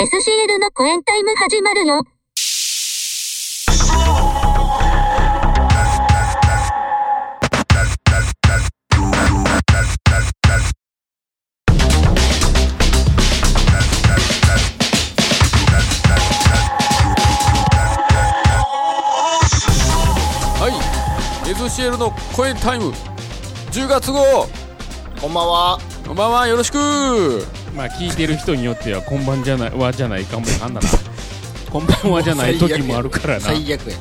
SCL のコエンタイム始まるよ。はい。SCL のコエンタイム。10月号。こんばんは。こんばんは。よろしくまあ聞いてる人によってはこんばんじゃないはじゃないかもなんだなこんばんはじゃない時もあるからな最悪や。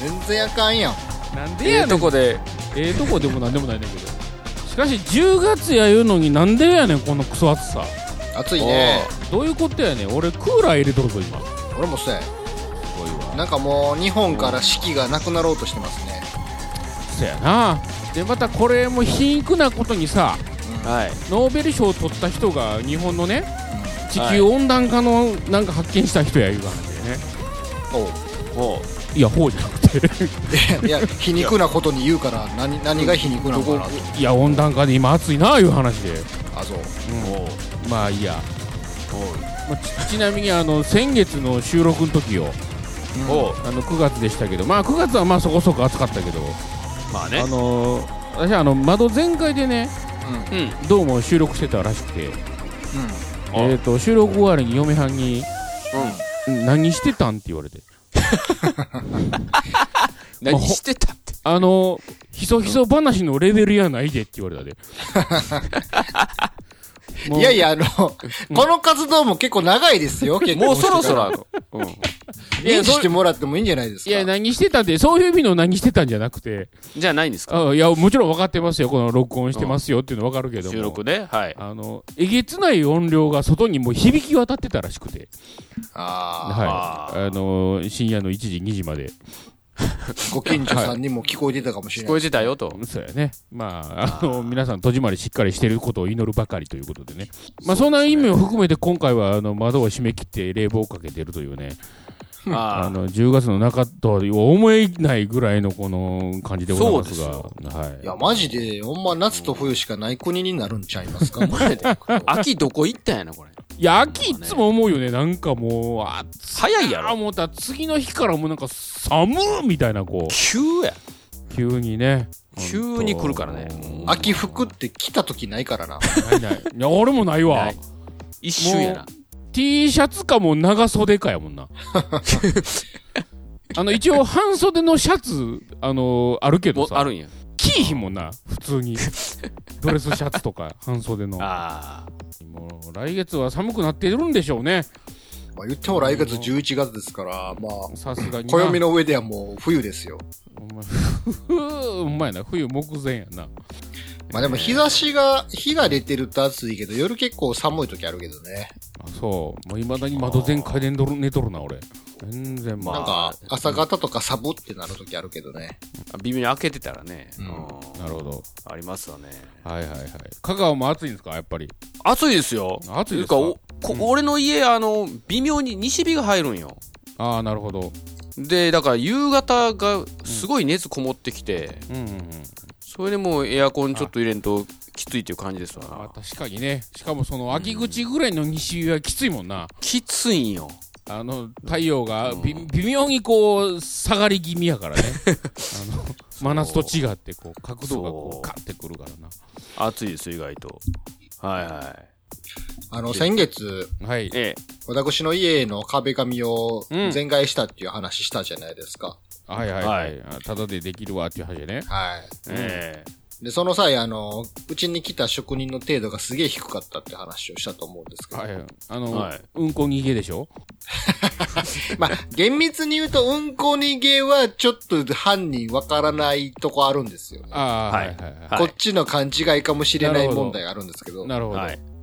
全然あかんやん。なんでええやねんとこでええとこでもなんでもないねんけどしかし10月や言うのになんでやねんこのクソ暑さ暑いね。どういうことやねん俺クーラー入れとるぞ今す俺もそうや。なんかもう日本から四季がなくなろうとしてますね。そやなでまたこれも皮肉なことにさはい。ノーベル賞を取った人が日本のね地球温暖化のなんか発見した人やいう話でね。おう。もいやほうじゃなくて。いや、皮肉なことに言うから、何、何が皮肉なのかなと。いや温暖化で今暑いないう話で。あ、そう。うん。まあいいや、まあちちなみにあの先月の収録の時よ。うん。あの9月でしたけど。まあ9月はまあそこそこ暑かったけど。まあね。あのー私はあの窓全開でねうん。どうも収録してたらしくて、あえー、と収録終わりに嫁はんにう「ん。何してたん?」って言われて。ん 何してたって。あのひそひそ話のレベルやないでって言われたで いやいや、あの、この活動も結構長いですよ、結構。もうそろそろあの。うん。認知してもらってもいいんじゃないですか。いや何してたってそういう意味の何してたんじゃなくて。じゃあないんですか？あいやもちろん分かってますよ。この録音してますよっていうの分かるけども。収録ねはい。あのえげつない音量が外にもう響き渡ってたらしくて。あはい。あの深夜の1時2時まで。あ、ご近所さんにも聞こえてたかもしれ聞こえない。てたよとそうやね。まあ、あの、皆さん、戸締まりしっかりしてることを祈るばかりということでね。まあ、そんな意味を含めて、今回は、あの、窓を閉め切って冷房をかけてるというね、ああの、10月の中とは思えないぐらいのこの感じでございますが、そうはいい。や、マジで、ほんま夏と冬しかない国になるんちゃいますか？これで。あ秋どこ行ったんやなこれ？いや、秋いつも思うよね。なんかもう、暑早いやろ思ったら次の日からもうなんか寒っみたいな、こう、急や急にね。急に来るからね秋服って着た時ないからな。ないない。いや、俺もないわ。ない一瞬やな T シャツかもう長袖かやもんな。あの、一応半袖のシャツ、あのあるけどさ、あるんや着いひんもんな、普通に。ドレスシャツとか、半袖の。あもう来月は寒くなってるんでしょうね。まあ言っても来月11月ですから、まあ、さすがにな。暦の上ではもう冬ですよ。お前ふう、うまいな。冬目前やな。まあでも日差しが、日が出てると暑いけど、夜結構寒い時あるけどね。あ、そう。もう未だに窓全開で寝とる寝とるな、俺。全然まあ。なんか、朝方とかサブってなる時あるけどね。あ微妙に開けてたらねうんうんなるほど。ありますわねはいはいはい。香川も暑いんですかやっぱり？暑いですよ暑いですか？というかおこ俺の家あの微妙に西日が入るんよああ、なるほど。でだから夕方がすごい熱こもってきて、うんうんうん。それでもうエアコンちょっと入れんときついっていう感じですあわ確かにね。しかもその秋口ぐらいの西はきついもんな。きついんよあの、太陽がび微妙にこう、下がり気味やからね。あの、真夏と違って、こう、角度がこそうう、カッてくるから暑いです意外とはいはあの、先月、な。はい私の家の壁紙をうん全外したっていう話したじゃないですか。はいはいははいい。あただでできるわっていう話でね。はい。えで、その際、あの、うちに来た職人の程度がすげえ低かったって話をしたと思うんですけど。はい。あの、はいうんこ逃げでしょ？まあ、厳密に言うと、うんこ逃げはちょっと犯人わからないとこあるんですよね。ああ、ははいいはいはい。はいこっちの勘違いかもしれなない問題があるんですけど。なるほど。はいうん。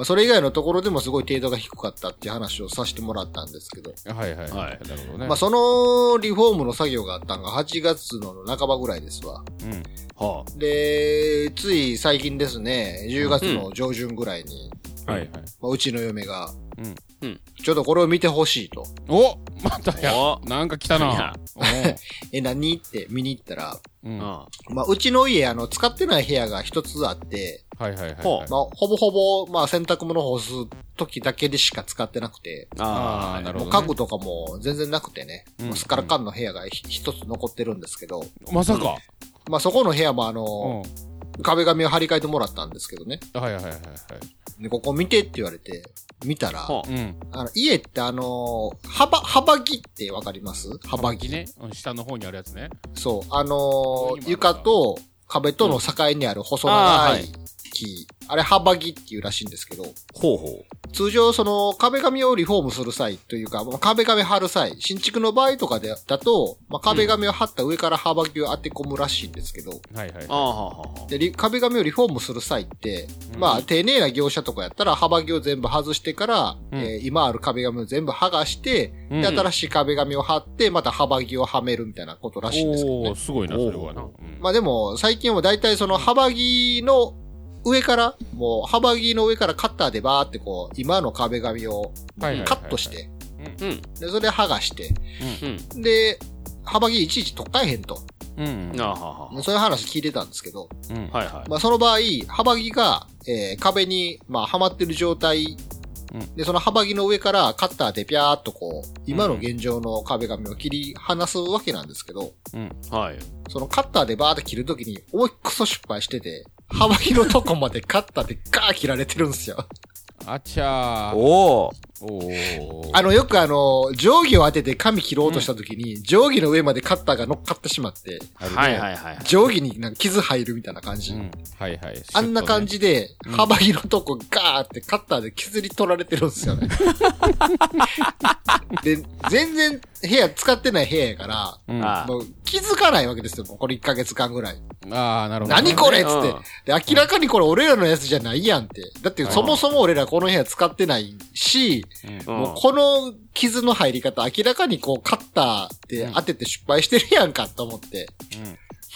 まあ、それ以外のところでもすごい程度が低かったっていう話をさせてもらったんですけど。はいはい。はいなるほどね。まあ、そのリフォームの作業があったのが8月の半ばぐらいですわ。うん。はで、つい最近ですね、10月の上旬ぐらいに、はいはい。まあ、うちの嫁が、うんうんちょっとこれを見てほしいと。おまたやお。なんか来たな。お え、何って見に行ったら、うん。まあ、うちの家、あの、使ってない部屋が一つあって、いはいはいほはい。まあ、ほぼほぼ、まあ、洗濯物干す時だけでしか使ってなくて、ああ、なるもほど、ね。う家具とかも全然なくてね、うんすっからかんの部屋がひ一つ残ってるんですけど、まさか。まあ、そこの部屋もあうん。の、壁紙を張り替えてもらったんですけどね。はいはいはいはい。で、ここ見てって言われて、見たら、ほうん。あの、家ってあのー幅、幅木ってわかります？幅木。ね。うん下の方にあるやつね。そう。あのー床と壁との境にある細長あーはいあれ幅木っていうらしいんですけど、ほうほ通常その壁紙をリフォームする際というか、まあ壁紙貼る際、新築の場合とかで、だと、まあ、壁紙を貼った上から幅木を当て込むらしいんですけど、はいはい。う。ああ、はあ、はあ。で、リ壁紙をリフォームする際って、うんまあ、丁寧な業者とかやったら、幅木を全部外してから、うんえー今ある壁紙を全部剥がして、うんで、新しい壁紙を貼って、また幅木をはめるみたいなことらしいんですけどねおー、。すごいな、それはな。うんまあでも、最近は大体その幅木の上から、もう幅木の上からカッターでバーってこう、今の壁紙をカットして、うん。で、それで剥がして、うん。で、幅木いちいち取っ替えへんと。うん。そういう話聞いてたんですけど、うん。あ。はいはい。まあその場合、幅木が、えー壁に、まあはまってる状態、うんで、その幅木の上からカッターでピャーっとこう、今の現状の壁紙を切り離すわけなんですけど、うん。はい。そのカッターでバーって切るときに、思いっくそ失敗してて、幅木のとこまでカッターでガー切られてるんですよ。あちゃー。おお。あの、よくあの、定規を当てて紙切ろうとしたときに、定規の上までカッターが乗っかってしまって、はいはいはい。定規になんか傷入るみたいな感じ。うん。はいはい。あんな感じ。じで、うん幅木のとこガーってカッターで削り取られてるんですよね。で、全然部屋使ってない部屋やから、もう気づかないわけですよ、もうこれ1ヶ月間ぐらい。ああ、なるほど。何これっつってうん。で、明らかにこれ俺らのやつじゃないやんって。だってそもそも俺らこの部屋使ってないし、うんうんもうこの傷の入り方明らかにこうカッターで当てて失敗してるやんかと思って。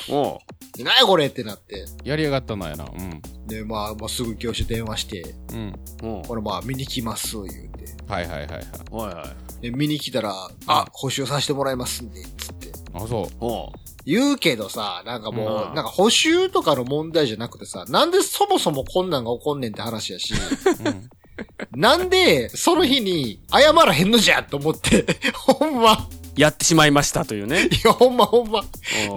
おうで何やこれってなって。やりやがったなやな。うん。で、まあ、まあ、すぐ業者電話して、うん。これまあ見に来ます、言うて。はいはいはいはい。おいおい。で、見に来たら、あ、補修させてもらいますんで、つって。あ、そう。おう言うけどさ、なんかもう、うんなんか補修とかの問題じゃなくてさ、なんでそもそもこんなんが起こんねんって話やし、うん。なんで、その日に謝らへんのじゃと思って、ほんま、やってしまいましたというね。いや、ほんまほんま、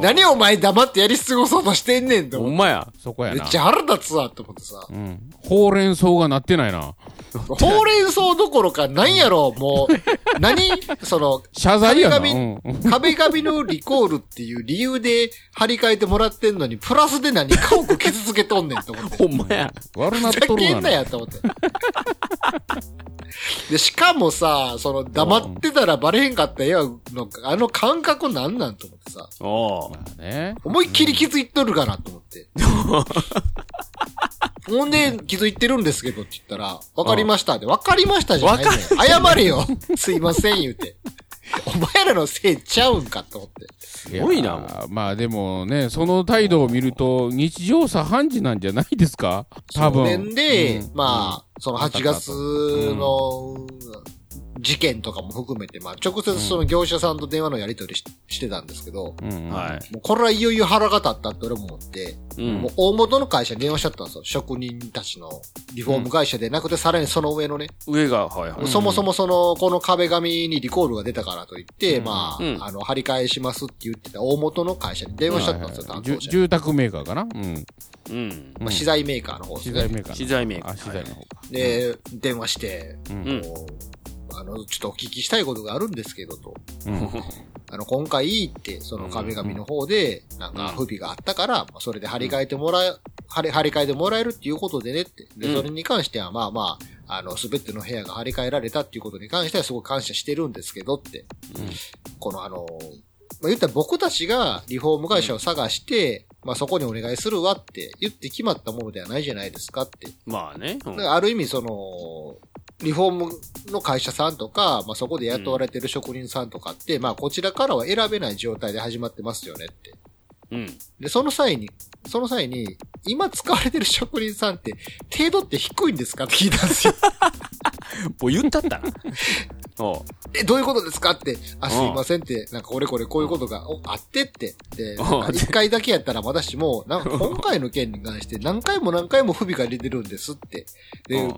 何お前黙ってやり過ごそうとしてんねんと。ほんまや。そこやな。めっちゃ腹立つわと思ってさ。うん。ほうれん草がなってないな。ほうれん草どころか、なんやろ、もう、何？その、謝罪やな。壁うん。紙壁紙のリコールっていう理由で張り替えてもらってんのに、プラスで何かを傷つけとんねんと思って。ほんまや。悪なっふざとるがな。けんなやと思って。で、しかもさ、その黙ってたらバレへんかった絵の、あの感覚なんなんと思ってさ、おうまあね。思いっきり気づいとるかなと思って。ほんで、気づいてるんですけどって言ったら、わかりましたって、わかりましたじゃないねん謝れよ すいません言うて。お前らのせいちゃうんかと思って。すごいなまあでもね、その態度を見ると、日常茶飯事なんじゃないですか多分。そので、うんまあ、その8月の事件とかも含めて、まあ、直接その業者さんと電話のやり取りししてたんですけど。はい。もうこれはいよいよ腹が立ったって俺も思って、うんもう。大元の会社に電話しちゃったんですよ。職人たちのリフォーム会社でなくて、さらにその上のね、上が、はいはい。そもそもその、この壁紙にリコールが出たからといって、うんまあ、うんあの、張り替えしますって言ってた大元の会社に電話しちゃったんですよ、はいはい担当者。じゅ住宅メーカーかな？うん。うん。まあ、資材メーカーの方ですね。資材メーカーの。資材メーカーあ、資材の方か。で、電話して、うん。うんこうあの、ちょっとお聞きしたいことがあるんですけどと。うん。あの、今回って、その壁紙の方で、なんか不備があったから、まあそれで張り替えてもらえ、張り、張り替えてもらえるっていうことでねって。で、うんそれに関しては、まあまあ、あの、すべての部屋が張り替えられたっていうことに関してはすごく感謝してるんですけどって。このあの、まあ、言ったら僕たちがリフォーム会社を探して、まあそこにお願いするわって言って決まったものではないじゃないですかって。まあね。うんある意味その、リフォームの会社さんとか、まあ、そこで雇われてる職人さんとかって、まあ、こちらからは選べない状態で始まってますよねって。うん。で、その際に、その際に、今使われてる職人さんって、程度って低いんですかって聞いたんですよ。もう言ったったな。おうえ、どういうことですかって、あ、すいませんって、なんかこれこれこういうことがおあってって、で、一回だけやったらまだしも、なんか今回の件に関して何回も何回も不備が出てるんですって。で、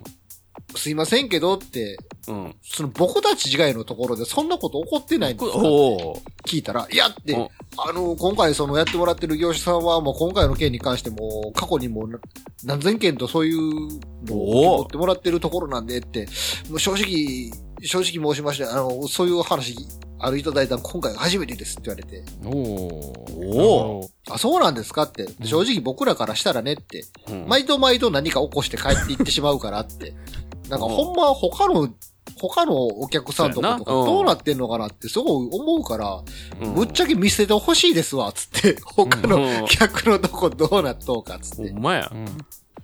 すいませんけどって、うん。うん。その僕たち以外のところでそんなこと起こってないんですか？おう聞いたら、いやってお、あの、今回そのやってもらってる業者さんはもう今回の件に関しても、過去にもな何千件とそういうのを持ってもらってるところなんでって、もう正直、正直申しまして、あの、そういう話、あるいただいたの今回が初めてですって言われて、おおおあ、そうなんですかって、正直僕らからしたらねって、うん。毎度毎度何か起こして帰っていってしまうからって、なんかほんま他の、他のお客さんとかとかどうなってんのかなってすごい思うから、うん。ぶっちゃけ見せてほしいですわ、つって、他うん。の客のとこどうなっとうか、つって。ほんまや。う。ん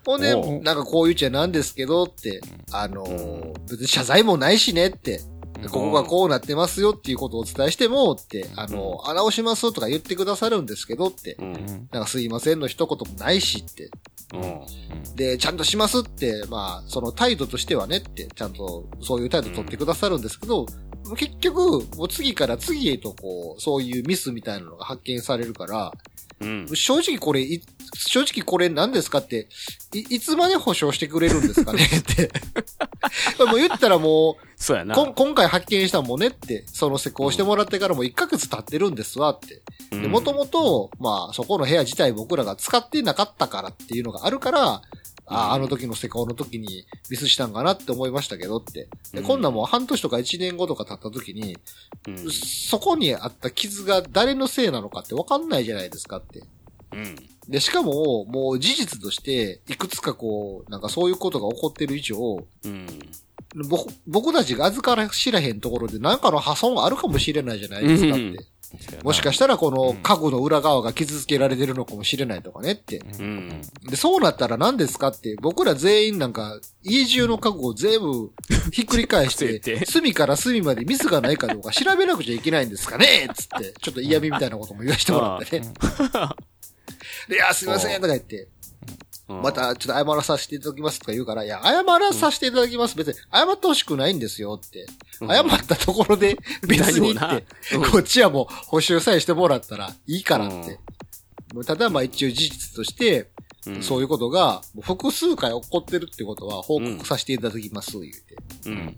ほんで、おうなんかこう言っちゃなんですけどって、あのー別に謝罪もないしねって、ここがこうなってますよっていうことをお伝えしてもって、あのー、あ直しますとか言ってくださるんですけどって。う、ん。なんかすいませんの一言もないしって、うん。で、ちゃんとしますって、まあ、その態度としてはねって、ちゃんとそういう態度取ってくださるんですけど、結局、もう次から次へとこう、そういうミスみたいなのが発見されるから、うん。正直これ、い正直これ何ですかって、い、いつまで保証してくれるんですかね？って。もう言ったらもう、そうやな。今回発見したもんねって、その施工してもらってからも1ヶ月経ってるんですわって。で、もともと、まあ、そこの部屋自体僕らが使ってなかったからっていうのがあるから、ああの時の施工の時にミスしたんかなって思いましたけどって。で、うんこんなんもう半年とか1年後とか経った時に、うん。そこにあった傷が誰のせいなのかってわかんないじゃないですかって。うん。で、しかも、もう事実として、いくつかこう、なんかそういうことが起こってる以上、うん。僕僕たちが預から知らへんところで何かの破損があるかもしれないじゃないですかって。うんもしかしたらこの家具の裏側が傷つけられてるのかもしれないとかねって。うん。で、そうなったら何ですかって、僕ら全員なんか、家中の家具を全部 ひっくり返して、隅から隅までミスがないかどうか調べなくちゃいけないんですかねつって、ちょっと嫌味みたいなことも言わせてもらってね。で、いや、すいませんとか言って、またちょっと謝らさせていただきますとか言うから、いや、謝らさせていただきます。別に謝ってほしくないんですよって。うん。謝ったところで 別にって。こっちはもう補修さえしてもらったらいいからって。ただまあ一応事実として、うん。そういうことが複数回起こってるってことは報告させていただきます、言うて。うん。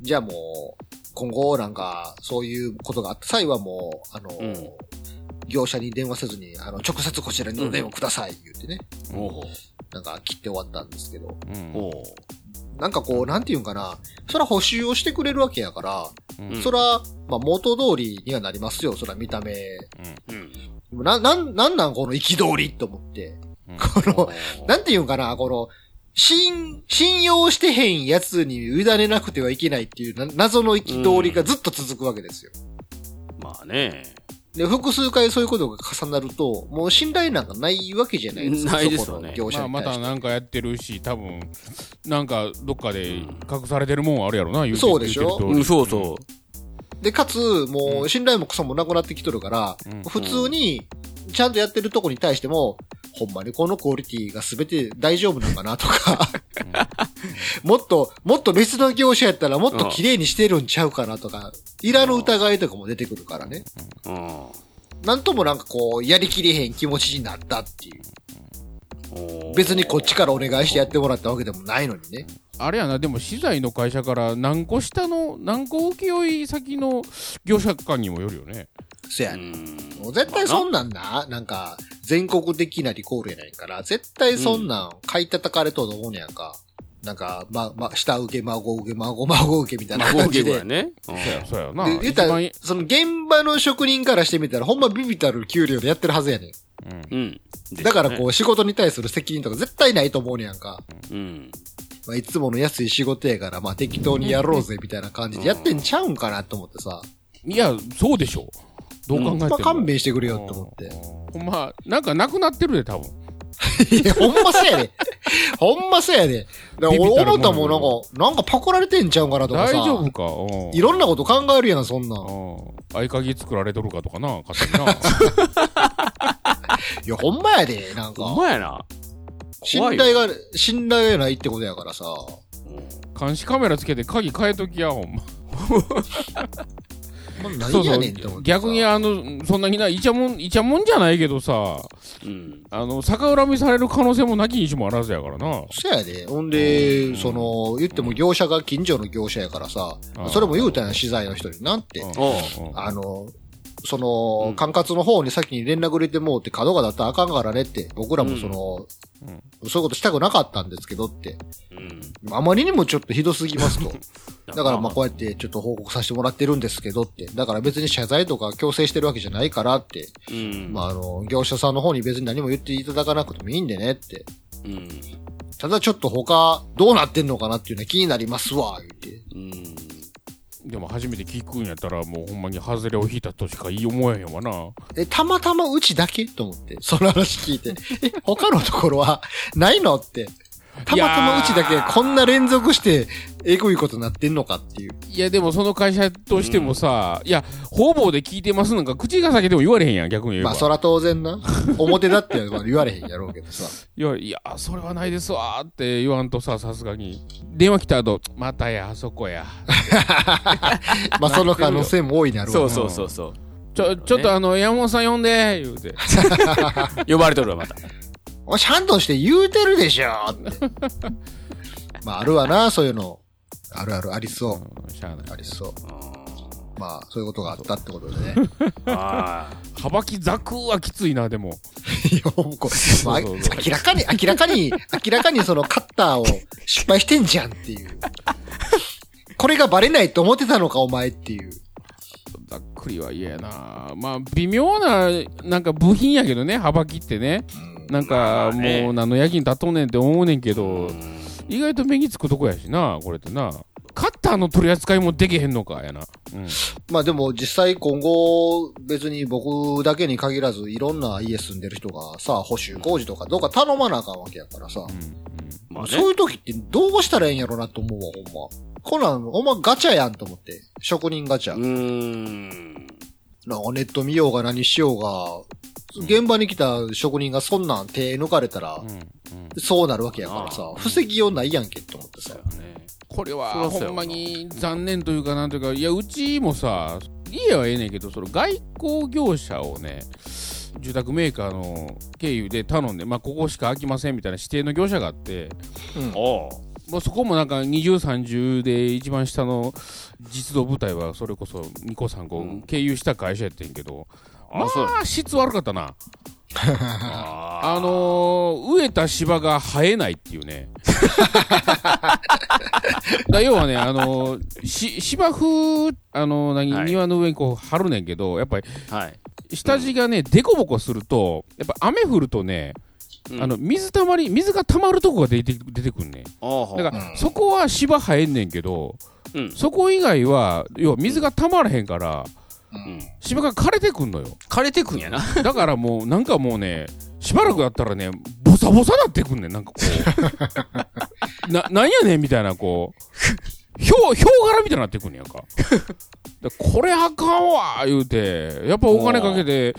じゃあもう、今後なんか、そういうことがあった際はもう、あの、うん業者に電話せずに、あの、直接こちらにお電話ください、言うてね。おうなんか切って終わったんですけど。うんおうなんかこう、なんていうんかな。そら補修をしてくれるわけやから、うんそら、まあ元通りにはなりますよ、そら見た目。うん。な、なん、なんなんこの憤りと思って。この、なんていうんかな、この、信、信用してへんやつに委ねなくてはいけないっていうな謎の憤りがずっと続くわけですよ。まあね。で、複数回そういうことが重なると、もう信頼なんかないわけじゃないですか。ないですよね。まあ、ま。たなんかやってるし、多分なんかどっかで隠されてるもんあるやろな、言てそうでしょ？うん、そうそで、かつ、もう信頼もクソもなくなってきとるから、うん。普通に、ちゃんとやってるとこに対しても、ほんまにこのクオリティが全て大丈夫なのかなとか、もっと、もっと別の業者やったらもっと綺麗にしてるんちゃうかなとか、いらぬ疑いとかも出てくるからね。う。うん。なんともなんかこう、やりきれへん気持ちになったっていう別にこっちからお願いしてやってもらったわけでもないのにね。あれやな、でも資材の会社から何個下の、何個請負先の業者間にもよるよね。うそやね。ん。もう絶対そんなんな、なんか、全国的なリコールやないから、絶対そんなん買い叩かれとうと思うねやんか。なんか、ま、ま、下請け、孫請け、孫、孫請けみたいな感じで。計やね。うんそうや、そうやな。で、言ったらその現場の職人からしてみたら、ほんまビビたる給料でやってるはずやねうんうん。ん。だからこう、仕事に対する責任とか絶対ないと思うねやんか。うん。まあ、いつもの安い仕事やから、まあ適当にやろうぜ、みたいな感じでやってんちゃうんかなと思ってさ。いや、そうでしょ。どう考えても。ほんま勘弁してくれよって思って。ほんま、なんかなくなってるで、多分。いや、ほんまそうやで。ほんまそうやで。だから俺思ったもん、なんか、なんかパクられてんちゃうんかなとかさ。大丈夫か？うんいろんなこと考えるやん、そんなん。うん合鍵作られとるかとかな、勝手にな。いや、ほんまやで、なんほんか。まやな。信頼が、信頼がないってことやからさ。監視カメラつけて鍵変えときや、ほんま。もうそう何そうやねんって思ってさ。逆にあの、そんなにな、イチャモン、イチャモンじゃないけどさ、うん。あの、逆恨みされる可能性もなきにしもあらずやからな。そやで。ほんで、その、言っても業者が近所の業者やからさあ、あそれも言うたんや、資材の人になって。うんおううんあの、その、管轄の方に先に連絡入れてもうって角がだったらあかんからねって、僕らもその、そういうことしたくなかったんですけどって、うん。あまりにもちょっとひどすぎますと。だからまあこうやってちょっと報告させてもらってるんですけどって、だから別に謝罪とか強制してるわけじゃないからって、うん。まああの、業者さんの方に別に何も言っていただかなくてもいいんでねって。うん。ただちょっと他どうなってんのかなっていうのは気になりますわ、言って。うん。でも初めて聞くんやったら、もうほんまに外れを引いたとしか言い思えへんわな。え、たまたまうちだけと思って、その話聞いて。え、他のところは ないのって。たまたまうちだけこんな連続して、えぐいことになってんのかっていう。いや、でもその会社としてもさ、いや、方々で聞いてますなんか口が先でも言われへんやん、逆に言えば。まあ、そら当然な。表だってまあ言われへんやろうけどさ。いや、いや、それはないですわーって言わんとさ、さすがに。電話来た後、またや、あそこや。まあ、その可能性も大いなるわそうそうそうそう。ちょ、ちょっとあの、山本さん呼んで、言うて。呼ばれとるわ、また。おちゃんとして言うてるでしょ。まあ、あるわな、そういうの。あるある、ありそう。うんしゃあない。ありそう。まあ、そういうことがあったってことでね。あはばきざくはきついな、でも。いやもうこうまあそうそうそう明らかに、明らかに、明らかにそのカッターを失敗してんじゃんっていう。これがバレないと思ってたのか、お前っていう。ざっくりは嫌やな。まあ、微妙な、なんか部品やけどね、はばきってね。なんか、まあねもう何の役に立っとんねんって思うねんけあ。ど、意外と目につくとこやしな、これってな。カッターの取り扱いもできへんのか、やな。うん。まあでも実際今後別に僕だけに限らずいろんな家住んでる人がさ、補修工事とかどうか頼まなあかんわけやからさ。まあね。そういう時ってどうしたらええんやろなと思うわ、ほんま。こんなん、ほんまガチャやんと思って。職人ガチャ。うーん。なんかネット見ようが何しようが、現場に来た職人がそんなん手抜かれたら。そうなるわけやからさ、防ぎようないやんけって思ってさ。これはほんまに残念というかなんというかいやうちもさ家はええねんけどその外交業者をね住宅メーカーの経由で頼んで、まあ、ここしか空きませんみたいな指定の業者があって、おう。もうそこもなんか20、30で一番下の実動部隊はそれこそ2個3個うん経由した会社やってんけど、まあ、質悪かったな。あ あのー、植えた芝が生えないっていうね。だ要はね、あのーし芝生、あのー何、はい庭の上にこう張るねんけど、やっぱりはい。下地がね、デコボコすると、やっぱ雨降るとね、うんあの、水たまり、水が溜まるとこが出て出てくんねん。だから、うんそこは芝生えんねんけど、うん。そこ以外は、要は水が溜まらへんから、うん。芝が枯れてくんのよ。枯れてくんやな。だからもう、なんかもうね、しばらくやったらね、ボサボサなってくんねん、なんかこう。な、なんやねんみたいな、こう、ひょう、ひょう柄みたいになってくんねやんか。でこれあかんわ言うて、やっぱお金かけて、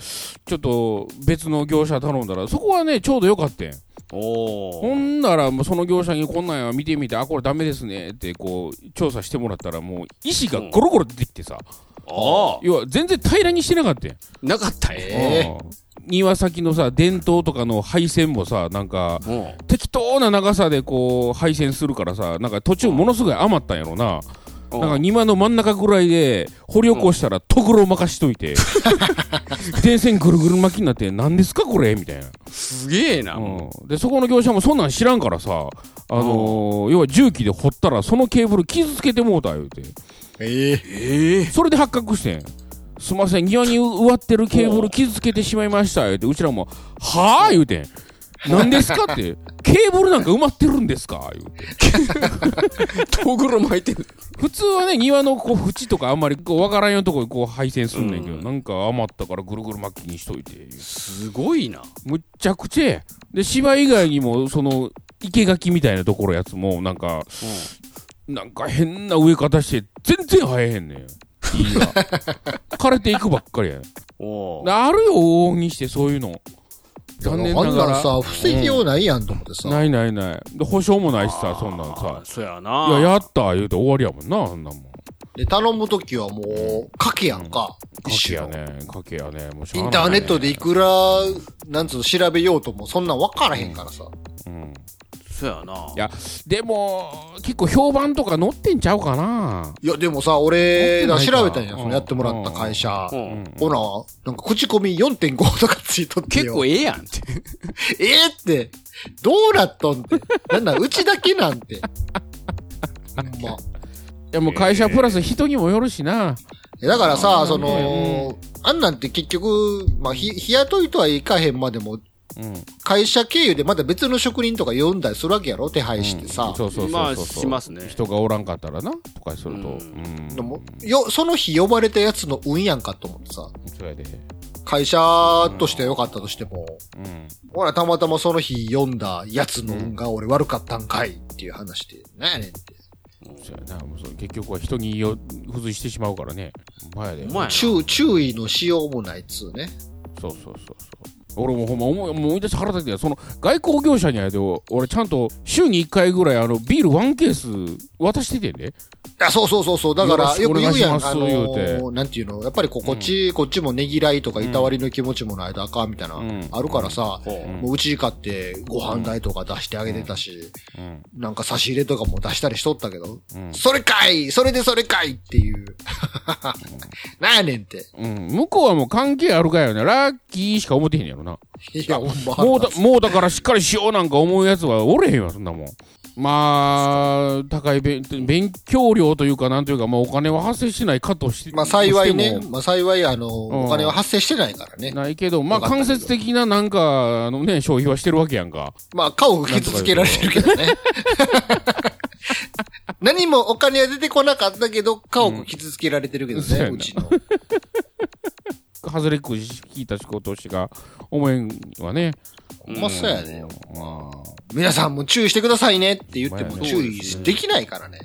ちょっと別の業者頼んだら、そこはね、ちょうどよかったん。おほんなら、もうその業者にこんなんや見てみて、あ、これダメですねって、こう、調査してもらったら、もう、石がゴロゴロ出てきてさ、お要は全然平らにしてなかったん。なかったんや。えうん庭先のさ、電灯とかの配線もさ、なんか、適当な長さでこう、配線するからさ、なんか途中ものすごい余ったんやろな。おうなんか庭の真ん中ぐらいで掘り起こしたらとぐろ任しといて、電線ぐるぐる巻きになって、何ですかこれみたいな。すげえな。うん。で、そこの業者もそんなん知らんからさ、あのー要は重機で掘ったらそのケーブル傷つけてもうた言うて。ええええ。それで発覚してん。すいません、庭に植わってるケーブル傷つけてしまいました。言うて、うちらも、はぁ言うてん。何ですかって、ケーブルなんか埋まってるんですか？言うて。とぐろ巻いてる。普通はね、庭のこう縁とかあんまりこうわからんようなとこにこう配線すんねんけど、うんなんか余ったからぐるぐる巻きにしといて。すごいな。むっちゃくちゃや。で、芝以外にも、その、生垣みたいなところやつも、なんか、なんか変な植え方して、全然生えへんねん。いいが。枯れていくばっかりや。あるよ、往々にしてそういうの。残念なあんがら。なんさ、防ぎようないやんと思ってさ。ないないない。で、保証もないしさ、そんなんさあ。そうやいな。や、やった言うて終わりやもんな、あんなもん。で、頼むときはもう、かけやんか。か一種のけやね。かけやね。もうインターネットでいくら、なんつうの、調べようとも、そんなん分からへんからさ。うん。そやな。いや、でも、結構評判とか載ってんちゃうかないや、でもさ、俺、持ってないか調べたんや、うんそのやってもらった会社。ううんん。ほな、なんか口コミ4.5とかついとってよ。結構ええやんって。ええって、どうなっとんって。なんだ、うちだけなんて。ほんま。いや、もう会社プラス人にもよるしな。えだからさ、そうんの、あんなんて結局、まあ、ひ、日雇いとはいかへんまでも、うん。会社経由でまた別の職人とか呼んだりするわけやろ手配してさ。そうそうそうそうそう。まあしますね人がおらんかったらな、とかすると。ううんも、よ、その日呼ばれたやつの運やんかと思ってさ。会社としては良かったとしても、うん。ほら、たまたまその日読んだやつの運が俺悪かったんかいっていう話で、ねんって。そうやな。もうそう結局は人によ付随してしまうからね。前で。注、注意のしようもないっつうね。そうそうそうそう。俺もほんま思い思い出して腹立ってその外交業者にあれで俺ちゃんと週に1回ぐらいあのビールワンケース渡しててんで。いや、そうそうそうそう。だから、よく言うやん。あの言うて。ー、なんていうのやっぱりここっち、こっちもねぎらいとかいたわりの気持ちもないとあかんみたいな、ん。あるからさ、ほうもううち買ってご飯代とか出してあげてたし、うん。なんか差し入れとかも出したりしとったけど、うん。それかいそれでそれかいっていう。なんやねんって。うん、向こうはもう関係あるかよね。ラッキーしか思ってへんやろないや、ほんま。もうだもうだからしっかりしようなんか思うやつはおれへんわそんなもんまあ高い勉勉強料というかなんというか、まあ、お金は発生しないかとしてまあ幸いねまあ幸いあの、んお金は発生してないからね。ないけどまあ間接的ななんかあのね消費はしてるわけやんかまあ顔を傷つけられてるけどね。何もお金は出てこなかったけど、顔を傷つけられてるけどね、そうやなうちの。外れくじ聞いた仕事しか思えんわね。ほんまそうやね。まあ皆さんも注意してくださいねって言ってもまあ注意できないからね。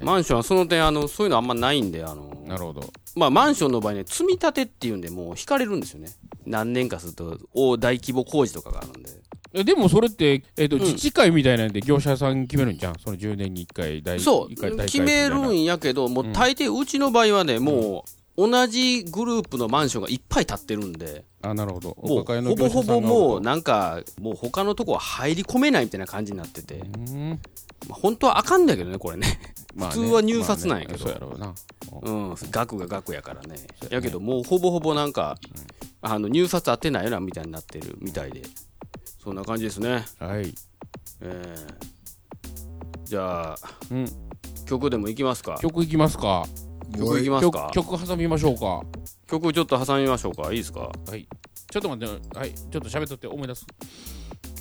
マンションはその点、あの、そういうのあんまないんで、あの、なるほど。まあ、マンションの場合ね、積み立てっていうんで、もう引かれるんですよね。何年かすると、大大規模工事とかがあるんで。えでもそれって、えっとん。自治会みたいなんで業者さん決めるんじゃん？その10年に1回大そう、決めるんやけど、もう大抵、うちの場合はね、もう、同じグループのマンションがいっぱい建ってるんで、あなるほど。ほぼほぼもう、なんか、もう他のとこは入り込めないみたいな感じになってて、うん。まあ、本当はあかんだけどね、これね。普通は入札なんやけど。まあね。そうやろうな。うん、額が額やからね。やけど、もうほぼほぼなんか、あの、入札当てないよな、みたいになってるみたいで。そんな感じですね。はい。えー、じゃあ、うん。曲でもいきますか。曲いきますか曲いきますか？曲曲挟みましょうか曲ちょっと挟みましょうか？いいですか？はいちょっと待ってはいちょっと喋っとって思い出す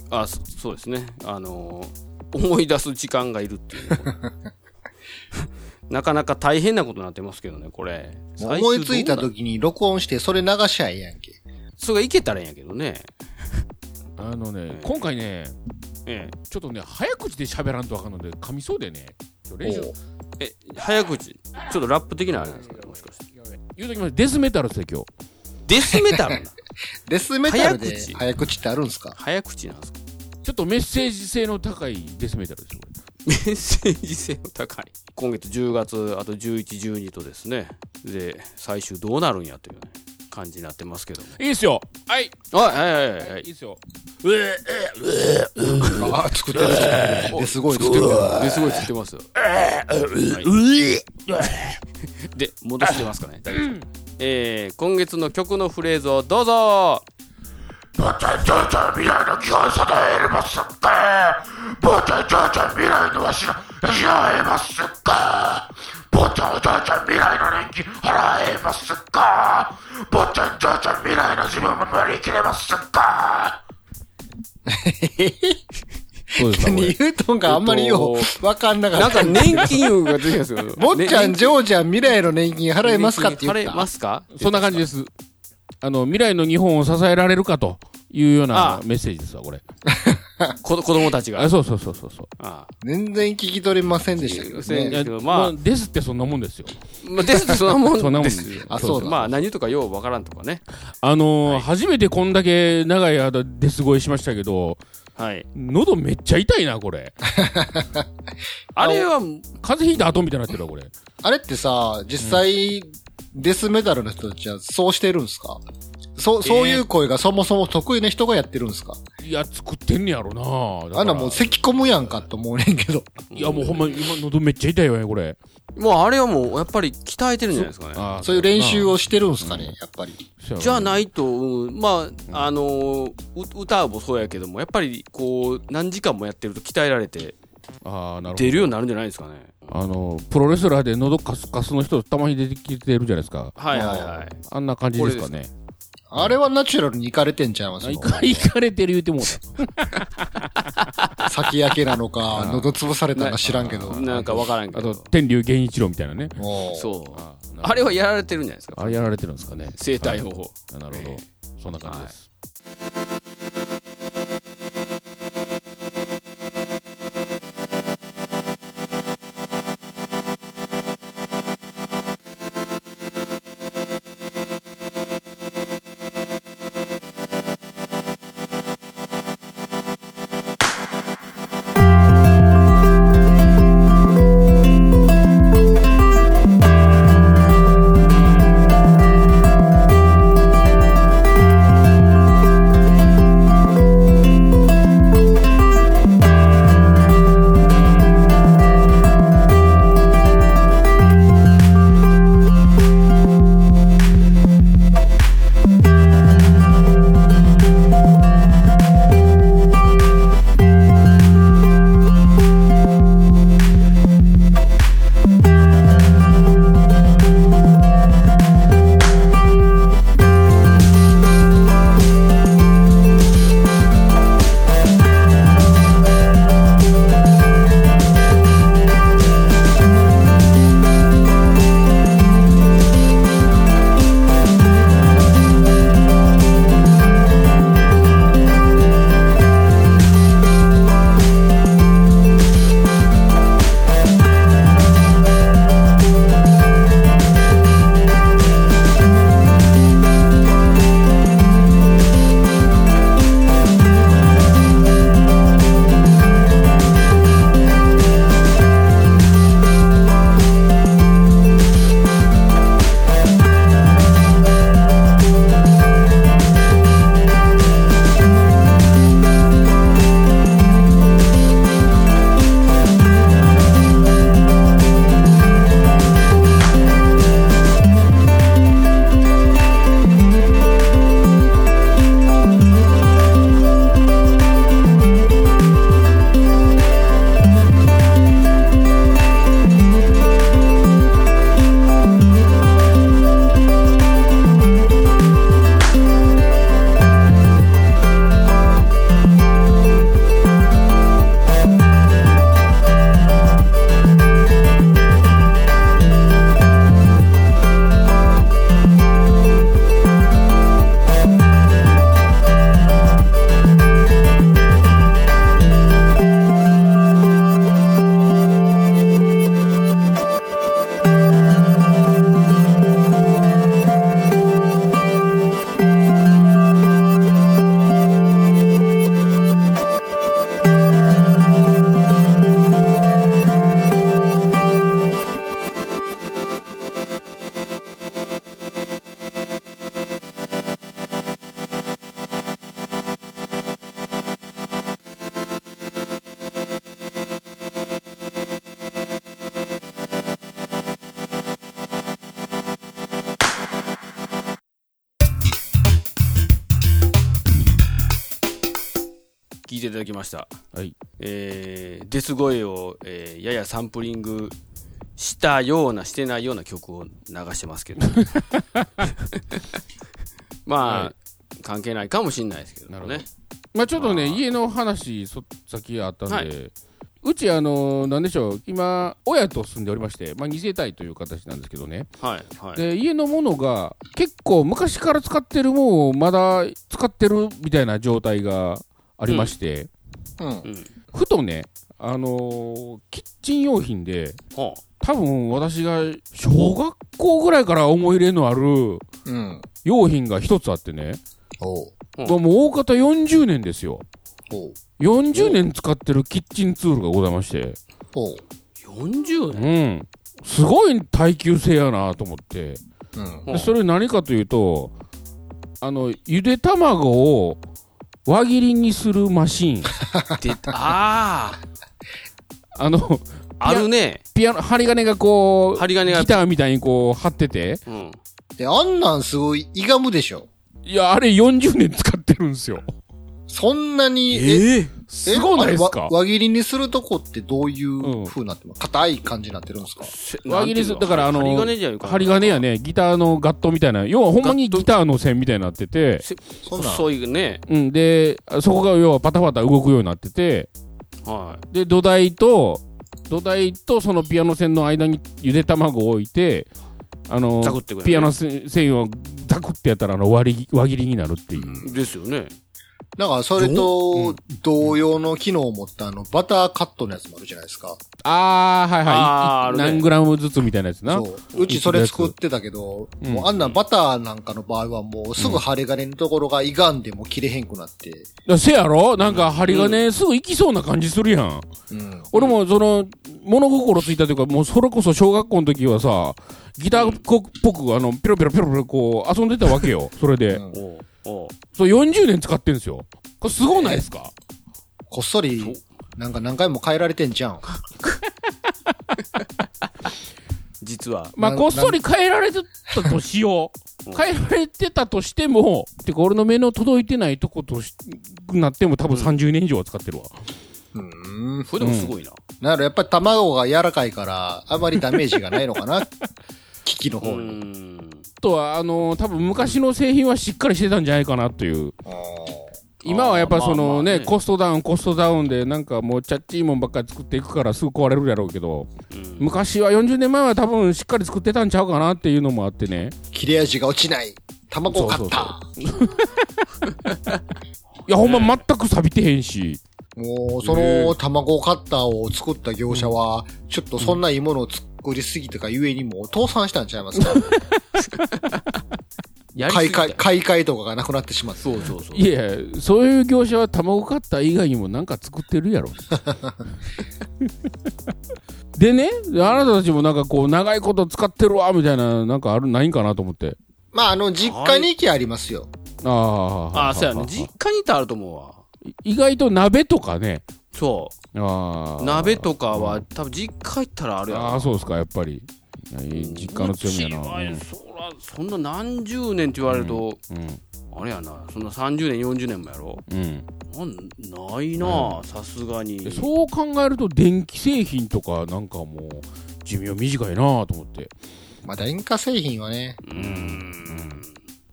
あ、そそうですね。あのー思い出す時間がいるっていう。なかなか大変なことになってますけどね、これ。思いついた時に録音してそれ流しゃええやんけ。それがいけたらいいんやけどね。あのね今回ねえちょっとね早口で喋らんとあかんので噛みそうでね練習え。え、早口。ちょっとラップ的なあれなんですか？ね、もしかして。言うときますデスメタルって今日デスメタルな。デスメタルで早口早口ってあるんすか？早口なんですか？ちょっとメッセージ性の高いデスメタルですよこメッセージ性の高い。今月10月、あと11、12とですね。で、最終どうなるんやというね、感じになってますけどいいっすよ。はい。はいはいはいはい。いいっすよ。ああ、作ってる。ですごい作ってる。で、すごいつってます。よ。はい。で、戻してますかね。大丈夫えー、今月の曲のフレーズをどうぞ。ぼちゃちゃちゃ未来の気を定えますかぼちゃちゃちゃ未来のわしら払えますかぼちゃちゃちゃ未来の年金払えますか？ぼちゃちゃちゃ未来の自分も乗り切れますか？そうですかこれ。ニュートンがあんまりようわかんなかった。なんか年金が出てきますよ。坊ちゃん、ねジョージャン、未来の年金払えますかって言っ払えた。ますか？そんな感じです。あの未来の日本を支えられるかというようあなあメッセージですわこれ。こ 子供たちが。あそうそうそうそうそう。あ全然聞き取れませんでしたけどね。いやけどまあ。まあですってそんなもんですよ。まあ、ですってそんなもんです。そんなもんですあそうだ。まあ、何言うとかようわからんとかね。あのー初めてこんだけ長い間デス声しましたけどはい。喉めっちゃ痛いなこれ。あれは、風邪ひいた後みたいになってるわこれ。あれってさ、実際、デスメタルの人たちはそうしてるんですか？そう、そういう声がそもそも得意な人がやってるんですか、いや、作ってんねやろなあんなもう咳込むやんかと思うねんけど。いや、もうほんま、今喉めっちゃ痛いわね、これ。もうあれはもうやっぱり鍛えてるんじゃないですかね。あーそういう練習をしてるんですかね、やっぱり。じゃないと、うんまあ、あのーう歌もそうやけども、やっぱりこう、何時間もやってると鍛えられてあーなるほど。出るようになるんじゃないですかね。あの、プロレスラーで喉カスカスの人たまに出てきてるじゃないですか。はいはいはい。あんな感じですかね。あれはナチュラルにいかれてんちゃいます？か、いかれてる言うてもう 先焼けなのか、喉潰されたのか知らんけど。なんかわからんけた。あとど。、天竜源一郎みたいなね。もうそう。ああれはやられてるんじゃないですか？あれやられてるんですかね。生体保護。あなるほど。そんな感じです。えー、デス声を、えーややサンプリングしたような、してないような曲を流してますけど。まあ、はい関係ないかもしれないですけどなるねほ。まあちょっとね、家の話、そ先あったんで、はいうち、あの、なんでしょう、今、親と住んでおりまして、まあ、2世帯という形なんですけどね、はい、はい。で家のものが結構昔から使ってるものをまだ使ってるみたいな状態がありまして、うん。うん。ふとね、あのーキッチン用品で、ほ多分私が小学校ぐらいから思い入れのあるうん。用品が一つあってね、おう。うんまあもう大方40年ですよ。おう。40年使ってるキッチンツールがございまして、う。おう。40年？すごい耐久性やなと思って。うん。でそれ何かというと、あの、ゆで卵を輪切りにするマシン。でああの、あ、あるね。ピアノ、針金がこう、針金がギターみたいにこう、張ってて。うん。で、あんなんすごい、いがむでしょ。いや、あれ40年使ってるんですよ。そんなに、ええすごないですか？輪切りにするとこってどういうんう風になってます？硬い感じになってるんですか？輪切りする、だからあの、針金じゃよ針金や。ね、ギターのガットみたいな、要はほんまにギターの線みたいになってて、そ細いね。うん、で、そこが要はパタパタ動くようになってて、はで、土台と、土台とそのピアノ線の間にゆで卵を置いて、あのピアノ線線をザクってやったらあの割り輪切りになるっていう。い。ですよね。なんか、それと、同様の機能を持ったあの、バターカットのやつもあるじゃないですか。あー、はいはい。いあーあるね何グラムずつみたいなやつな？そう。うちそれ作ってたけど、うんもうあんなバターなんかの場合はもうすぐ針金のところが歪んでも切れへんくなって。だせやろ？なんか針金すぐ行きそうな感じするやん。うん。俺もその、物心ついたというか、もうそれこそ小学校の時はさ、ギターっぽく、あの、ピロピロピロピロこう、遊んでたわけよ。それで。うんそう、40年使ってんすよ。これすごないですか？こっそり、なんか何回も変えられてんじゃん。実は。まあ、こっそり変えられてたとしよう。変えられてたとしても、てか俺の目の届いてないとことしなっても多分30年以上は使ってるわ。うん。それでもすごいな。なるやっぱり卵が柔らかいから、あまりダメージがないのかな 機器のう方に。ん。あとは、あのー多分昔の製品はしっかりしてたんじゃないかなという。今はやっぱそまあまのね、あねコストダウン、コストダウンでなんかもうチャッチいもんばっかり作っていくからすぐ壊れるやろうけど、うん昔は40年前は多分しっかり作ってたんちゃうかなっていうのもあってね。切れ味が落ちない。卵を買った。いや、ほんま全く錆びてへんし。もう、その卵カッターを作った業者は、ちょっとそんないいものを作りすぎてかゆえにもう倒産したんちゃいますか？買い替え、やりすぎたよ買い替えとかがなくなってしまって。そうそうそう。いや、そういう業者は卵カッター以外にもなんか作ってるやろ。でね、あなたたちもなんかこう、長いこと使ってるわ、みたいな、なんかある、ないんかなと思って。まあ、あの、実家に行きありますよ。ああ。ああ、そうやね。実家にいたらあると思うわ。意外と鍋とかね。そああ。う。鍋とかは、多分実家行ったらあるやろ。ああ、そうですか、やっぱり。実家の強みやな。うちはそらそんな何十年って言われると、うん。あれやな、そんな30年、40年もやろうん。なんないなあさすがに。でそう考えると、電気製品とかなんかもう、寿命短いなと思って。まあ、電化製品はね、うーん。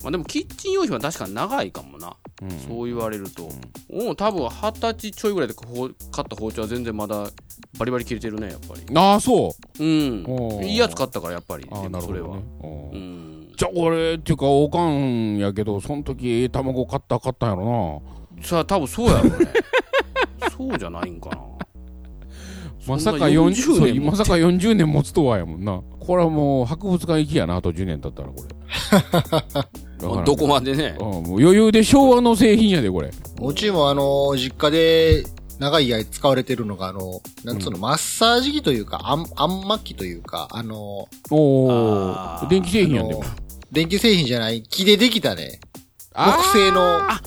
まあでも、キッチン用品は確かに長いかもな。うん。そう言われると。お多分、二十歳ちょいぐらいで買った包丁は全然まだバリバリ切れてるね、やっぱり。ああ、そう。うんいいやつ買ったから、やっぱり。でもそれはなるほどね。。おーうん。じゃあ俺っていうかおかんやけどその時卵買った買ったんやろさあ、多分そうやろうね。そうじゃないんかな。なまさかそんな40 40そう年もまさか40年持つとはやもんなこれはもう博物館行きやなあと10年経ったらこれど。こまでね。うん。もう余裕で昭和の製品やでこれ。うちもあの、実家で長い間使われてるのが、あの、なんつうの、マッサージ機というか、あん、あんま機というか、あの、おあーお電気製品やんで。あのも電気製品じゃない、木でできたね、あ木製の、あ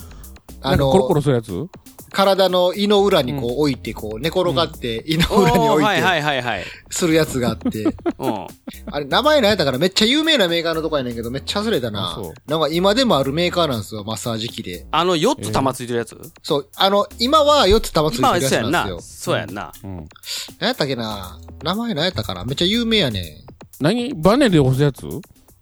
あなんかコロコの、ロするやつ？体の胃の裏にこう置いて、こう寝転がって、胃の裏に置いて、いはいはい。するやつがあって、うん。あれ、名前何やったからめっちゃ有名なメーカーのとこやねんけど、めっちゃ忘れたあなそう。なんか今でもあるメーカーなんですよ、マッサージ機で。あの、4つ玉ついてるやつ？そう、あの、今は4つ玉ついて今るやつはそうやんななんですよ。。そうやんな。うん何やったっけな名前何やったかなめっちゃ有名やねん。何バネで押すやつ？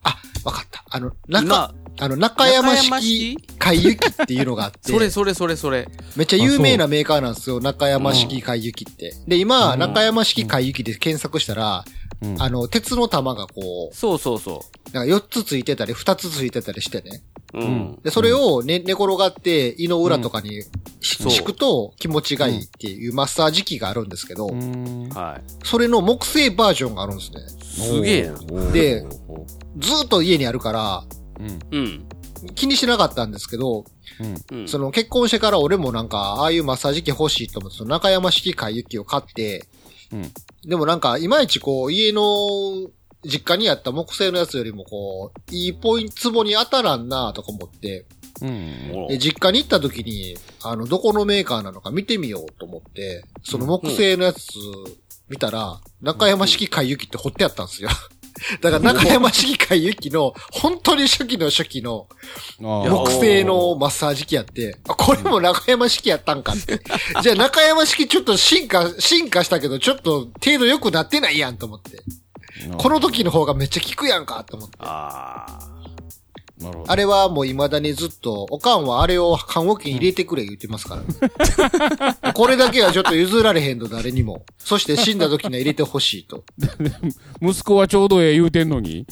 あ、わかった。あの、中今、あの、中山式式？海雪っていうのがあって、それそれそれそれ。めっちゃ有名なメーカーなんですよ、中山式海雪って。で、今、中山式海雪で検索したら、うんあの、鉄の玉がこそうそうそう、なんか4つついてたり、2つついてたりしてね。う。うん。で、それを寝、寝転がって胃の裏とかに敷くと気持ちがいいっていうマッサージ機があるんですけど、うんはい。それの木製バージョンがあるんですね。すげえな。でずーっと家にあるから、うんうん。気にしてなかったんですけど、うんうん。その結婚してから俺もなんか、ああいうマッサージ機欲しいと思って、その中山式海雪を買って、うんでもなんか、いまいちこう、家の、実家にあった木製のやつよりもこう、いいポイント、壺に当たらんなとか思って、うん。で実家に行った時に、あの、どこのメーカーなのか見てみようと思って、その木製のやつ見たら、中山式海雪って掘ってあったんですよ。だから中山式海雪の、本当に初期の初期の木製のマッサージ機やって、あ、これも中山式やったんかって。じゃあ中山式ちょっと進化、進化したけど、ちょっと程度良くなってないやんと思って。この時の方がめっちゃ効くやんかと思って。あ。あれはもう未だにずっと、おかんはあれを看護機に入れてくれ言ってますから。これだけはちょっと譲られへんと誰にも。そして死んだ時には入れてほしいと。息子はちょうどええ言うてんのに。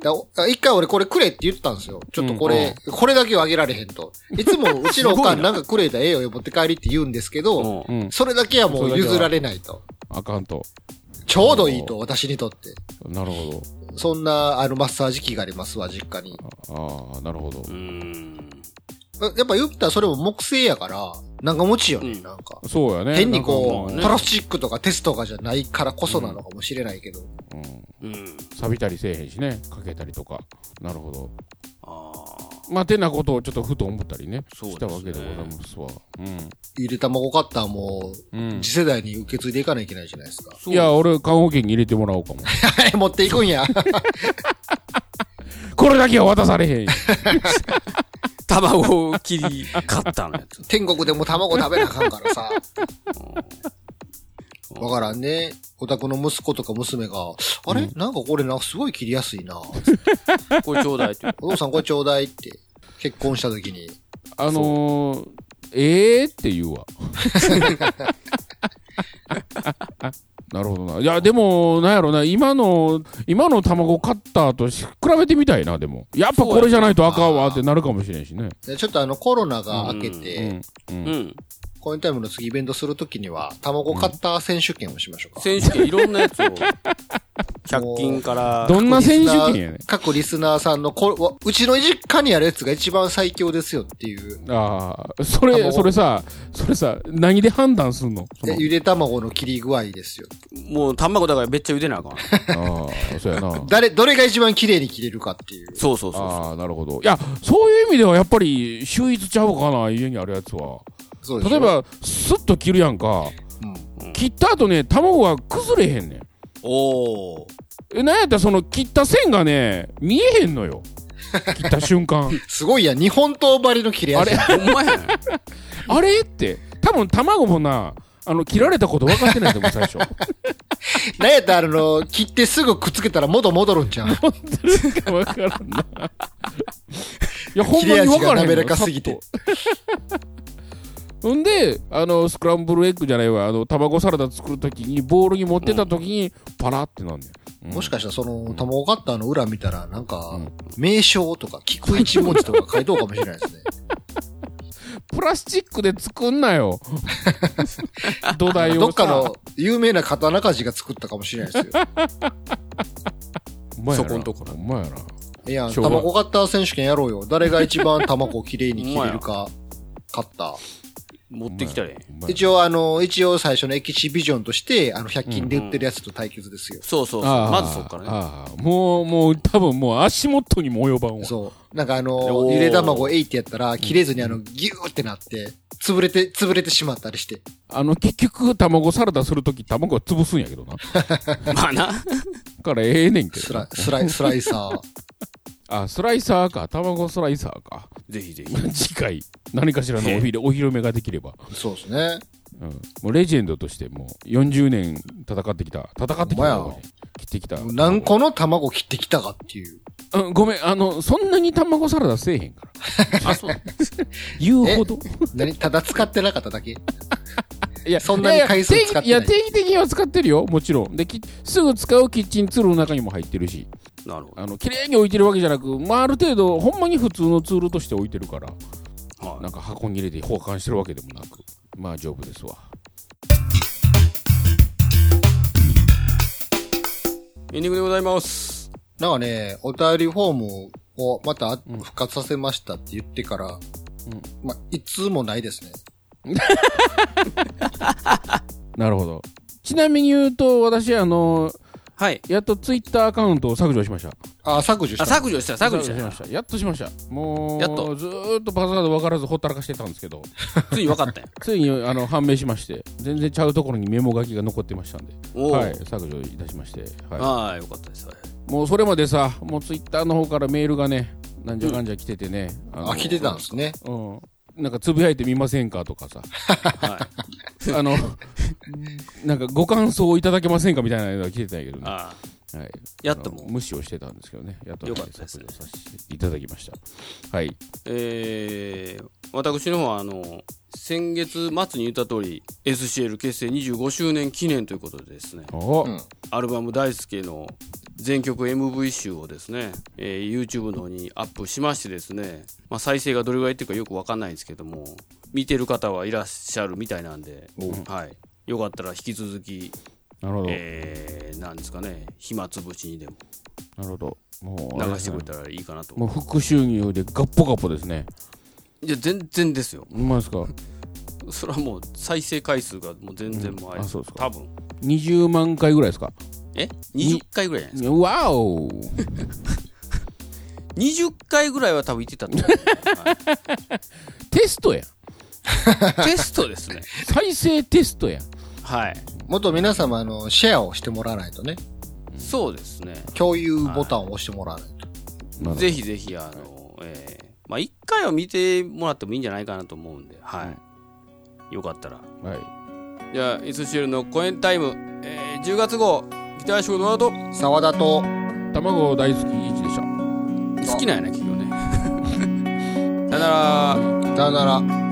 だお一回俺これくれって言ったんですよ。ちょっとこれ、これだけはあげられへんと。いつもうちのおかん なんかくれたらええよ、持って帰りって言うんですけあ。ど、うんうん。それだけはもう譲られないと。あかんと。ちょうどいいと、私にとって。なるほそんな、あの、マッサージ機がありますわ、実家に。ど。ああ、なるほどう。ん。やっぱ言ったらそれも木製やから、なんか持ちよね、うんなんか。そうやね。変にこう、ねプラスチックとかテストとかじゃないからこそなのかもしれないけど。うん。うん。錆びたりせえへんしね。かけたりとか。なるほど。ああ。まあ、てなことをちょっとふと思ったりね。ねしたわけでございますわ。うんゆで卵カッターも、うん。次世代に受け継いでいかないといけないじゃないですか。いや、俺、看護券に入れてもらおうかも。はい、持っていくんや。これだけは渡されへん。卵切りカッターのやつ。天国でも卵食べなあかんからさ。わからんね。お宅の息子とか娘が、あれ、なんかこれなんかすごい切りやすいな。これちょうだいって。お父さんこれちょうだいって。結婚した時に。あのー、ええー、って言うわ。なるほどな。いや、でも、なんやろな、今の、今の卵カッターとし比べてみたいな、でも。やっぱこれじゃないとあかんわってなるかもしれんしね。でちょっとあのコロナが明けうて、ん。う。うんん。コインタイムの次イベントするときには、卵カッター選手権をしましょうか。選手権いろんなやつを、100均から、どんな選手権やね各リスナーさんのこわうちの実家にあるやつが一番最強ですよっていう。ああ、それ、それさ、それさ、何で判断すんの？そのでゆで卵の切り具合ですよ。もう卵だからめっちゃ茹でなあかん。ああ、そうやな。誰、どれが一番綺麗に切れるかっていう。そうそうそうそああ、なるほど。いや、そういう意味ではやっぱり、秀逸ちゃうかな、家にあるやつは。例え、ば、スッと切るやんか。うん。切った後ね、卵が崩れへんねん。う。おー。え、なんやったらその切った線がね、見えへんのよ。切った瞬間。すごいや、日本刀張りの切れ味。ほんまやん。あれって、多分卵もな、あの、切られたこと分かってないと思う、最初。なんやったらあの、切ってすぐくっつけたら元戻るんじゃん。分からんな。いや、ほんまに分からへんの切れ味が滑らかすぎてんで、あの、スクランブルエッグじゃないわ、あの、卵サラダ作るときに、ボウルに持ってたときに、パラってなんねん。もしかしたらその、卵カッターの裏見たら、なんかうん、名称とか、菊一文字とか書いとうかもしれないですね。プラスチックで作んなよ。土台をさ。どっかの有名な刀鍛冶が作ったかもしれないですよ。そこんとこなほんまやな。いや、卵カッター選手権やろうよ。誰が一番卵をきれいに切れるか、カッター。持ってきたらええほんまや一応あの、一応最初のエキシビジョンとして、あの、100均で売ってるやつと対決ですよ。そうそうそう。ああまずそっからね。ああもう、もう、多分もう足元にも及ばんわ。そう。なんかあの、ゆで卵えいってやったら、切れずにあの、ギューってなって、潰れて、潰れてしまったりして。あの、結局、卵サラダするとき、卵は潰すんやけどな。だ まあな。からええねんけどスラ。イ、スライ、スライサー。あ、スライサーか。卵スライサーか。ぜひぜひ。次回、何かしらの お披露お披露目ができれば。そうですね。うん。もうレジェンドとして、もう、40年戦ってきた。戦ってきたほんまや。切ってきた。何個の卵切ってきたかっていう。うん、ごめん、あの、そんなに卵サラダせえへんから。あ、そう。言うほど。何？ただ使ってなかっただけ？いやそんなに回数使ってないいや、定期いや定期的には使ってるよ。もちろん。で、きすぐ使うキッチンツールの中にも入ってるし。なるほあの、綺麗に置いてるわけじゃなく、まあ、ある程度、ほんまに普通のツールとして置いてるから、ど。はなんか箱に入れて保管してるわけでもなく、まあ、丈夫ですわ。い。エンディングでございます。なんかね、お便りフォームをまた復活させましたって言ってから、まあ、いつもないですね。なるほど。ちなみに言うと、私、あの、はい。やっとツイッターアカウントを削除しました。あ、削除した。あ、削除した、削除した。しました。やっとしました。もう、やっとずーっとパスワード分からずほったらかしてたんですけど、ついに分かったんや。ついにあの判明しまして、全然ちゃうところにメモ書きが残ってましたんで、おお。は、はい削除いたしまして、はああ、よかったです。はいい、もうそれまでさ、もうツイッターの方からメールがね、なんじゃかんじゃ来ててね、のあ、来てたんですね。うん。なんかつぶやいてみませんかとかさ、はい。あの、なんかご感想をいただけませんかみたいなのが来てたんやけどね。はい。やっと無視をしてたんですけどね。やっとねよかったですね削除させていただきました。はい。えー、私の方は、あの、先月末に言った通り、SCL 結成25周年記念ということでですね、お、うんアルバム大輔の全曲 MV 集をですね、えー YouTube の方にアップしましてですね、まあ、再生がどれぐらいっていうかよくわかんないんですけども、見てる方はいらっしゃるみたいなんで、はい。よかったら引き続き、なるほど。えー、なんですかね、暇つぶしにでもなるほど。もう、流してくれたらいいかなと。もう副収入でガッポガッポですね。いや、全然ですよ。うまいですか？それはもう再生回数がもう全然もうあれ、うんあそうですか多分。?20 万回ぐらいですか？え ?20 回ぐらいじゃないですか？わお 20回ぐらいは多分言ってたと思う。テストやん。テストですね。再生テストやん。はい。もっと皆様、あの、シェアをしてもらわないとね。そうですね。共有ボタンを押してもらわないと。ぜひぜひ、あの、えーまあ、一回は見てもらってもいいんじゃないかなと思うんで、はい。よかったら。はい。じゃあ、SCL の公演タイム、えー10月号、ギターショーの後、沢田と、卵大好き1でした。好きなんやね、企業ね。さよなら。さよなら。